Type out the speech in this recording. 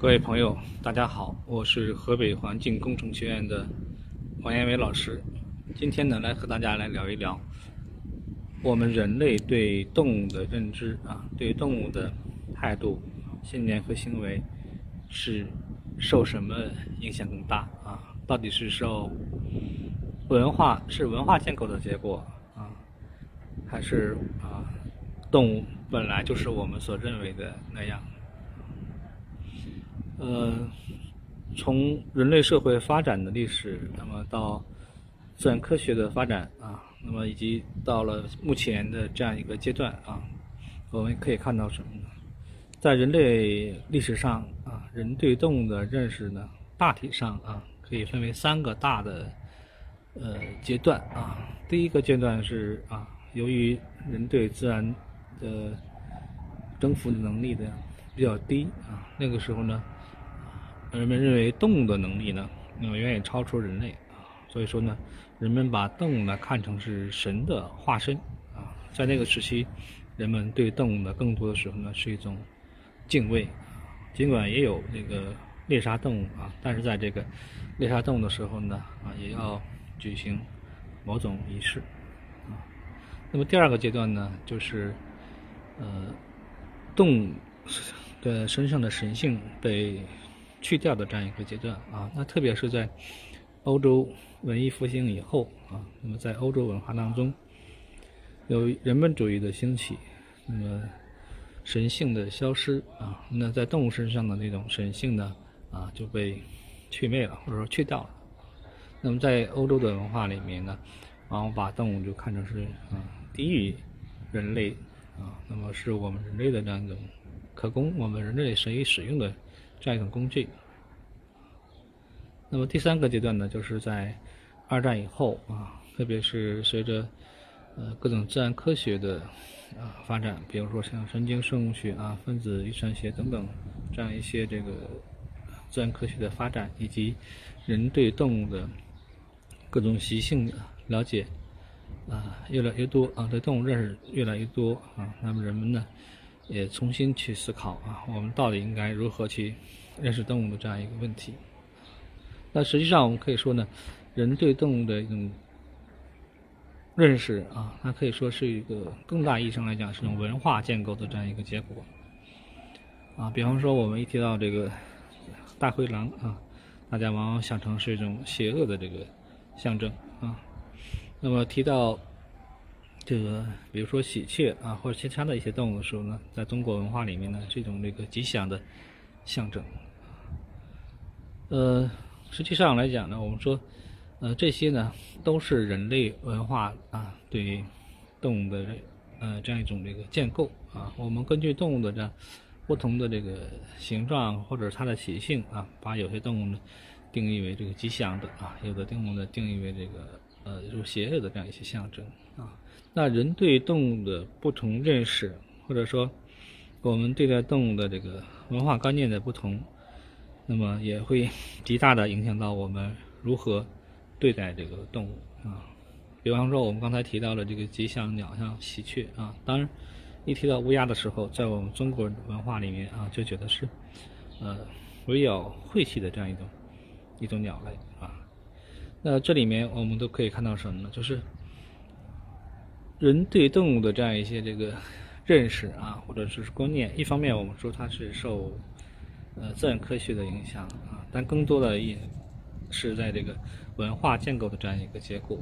各位朋友，大家好，我是河北环境工程学院的王彦伟老师。今天呢，来和大家来聊一聊我们人类对动物的认知啊，对动物的态度、信念和行为是受什么影响更大啊？到底是受文化是文化建构的结果啊，还是啊动物本来就是我们所认为的那样？呃，从人类社会发展的历史，那么到自然科学的发展啊，那么以及到了目前的这样一个阶段啊，我们可以看到什么呢？在人类历史上啊，人对动物的认识呢，大体上啊，可以分为三个大的呃阶段啊。第一个阶段是啊，由于人对自然的征服的能力的比较低啊，那个时候呢。人们认为动物的能力呢，那么远远超出人类啊，所以说呢，人们把动物呢看成是神的化身啊。在那个时期，人们对动物呢更多的时候呢是一种敬畏，尽管也有这个猎杀动物啊，但是在这个猎杀动物的时候呢啊，也要举行某种仪式啊。那么第二个阶段呢，就是呃，动物的身上的神性被。去掉的这样一个阶段啊，那特别是在欧洲文艺复兴以后啊，那么在欧洲文化当中，有人本主义的兴起，那么神性的消失啊，那在动物身上的那种神性呢啊就被去魅了，或者说去掉了。那么在欧洲的文化里面呢，往往把动物就看成是啊低于人类啊，那么是我们人类的这样一种可供我们人类谁以使用的。这样一种工具。那么第三个阶段呢，就是在二战以后啊，特别是随着呃各种自然科学的啊发展，比如说像神经生物学啊、分子遗传学等等这样一些这个自然科学的发展，以及人对动物的各种习性的了解啊越来越多啊，对动物认识越来越多啊，那么人们呢？也重新去思考啊，我们到底应该如何去认识动物的这样一个问题。那实际上我们可以说呢，人对动物的一种认识啊，它可以说是一个更大意义上来讲是一种文化建构的这样一个结果。啊，比方说我们一提到这个大灰狼啊，大家往往想成是一种邪恶的这个象征啊。那么提到这个，比如说喜鹊啊，或者其他的一些动物的时候呢，在中国文化里面呢，是一种这个吉祥的象征。呃，实际上来讲呢，我们说，呃，这些呢都是人类文化啊对动物的呃这样一种这个建构啊。我们根据动物的这样不同的这个形状或者它的习性啊，把有些动物呢定义为这个吉祥的啊，有的动物呢定义为这个呃就邪恶的这样一些象征啊。那人对动物的不同认识，或者说我们对待动物的这个文化观念的不同，那么也会 极大的影响到我们如何对待这个动物啊。比方说，我们刚才提到了这个吉祥鸟，像喜鹊啊。当然，一提到乌鸦的时候，在我们中国文化里面啊，就觉得是呃唯有晦气的这样一种一种鸟类啊。那这里面我们都可以看到什么呢？就是。人对动物的这样一些这个认识啊，或者说是观念，一方面我们说它是受呃自然科学的影响啊，但更多的也是在这个文化建构的这样一个结果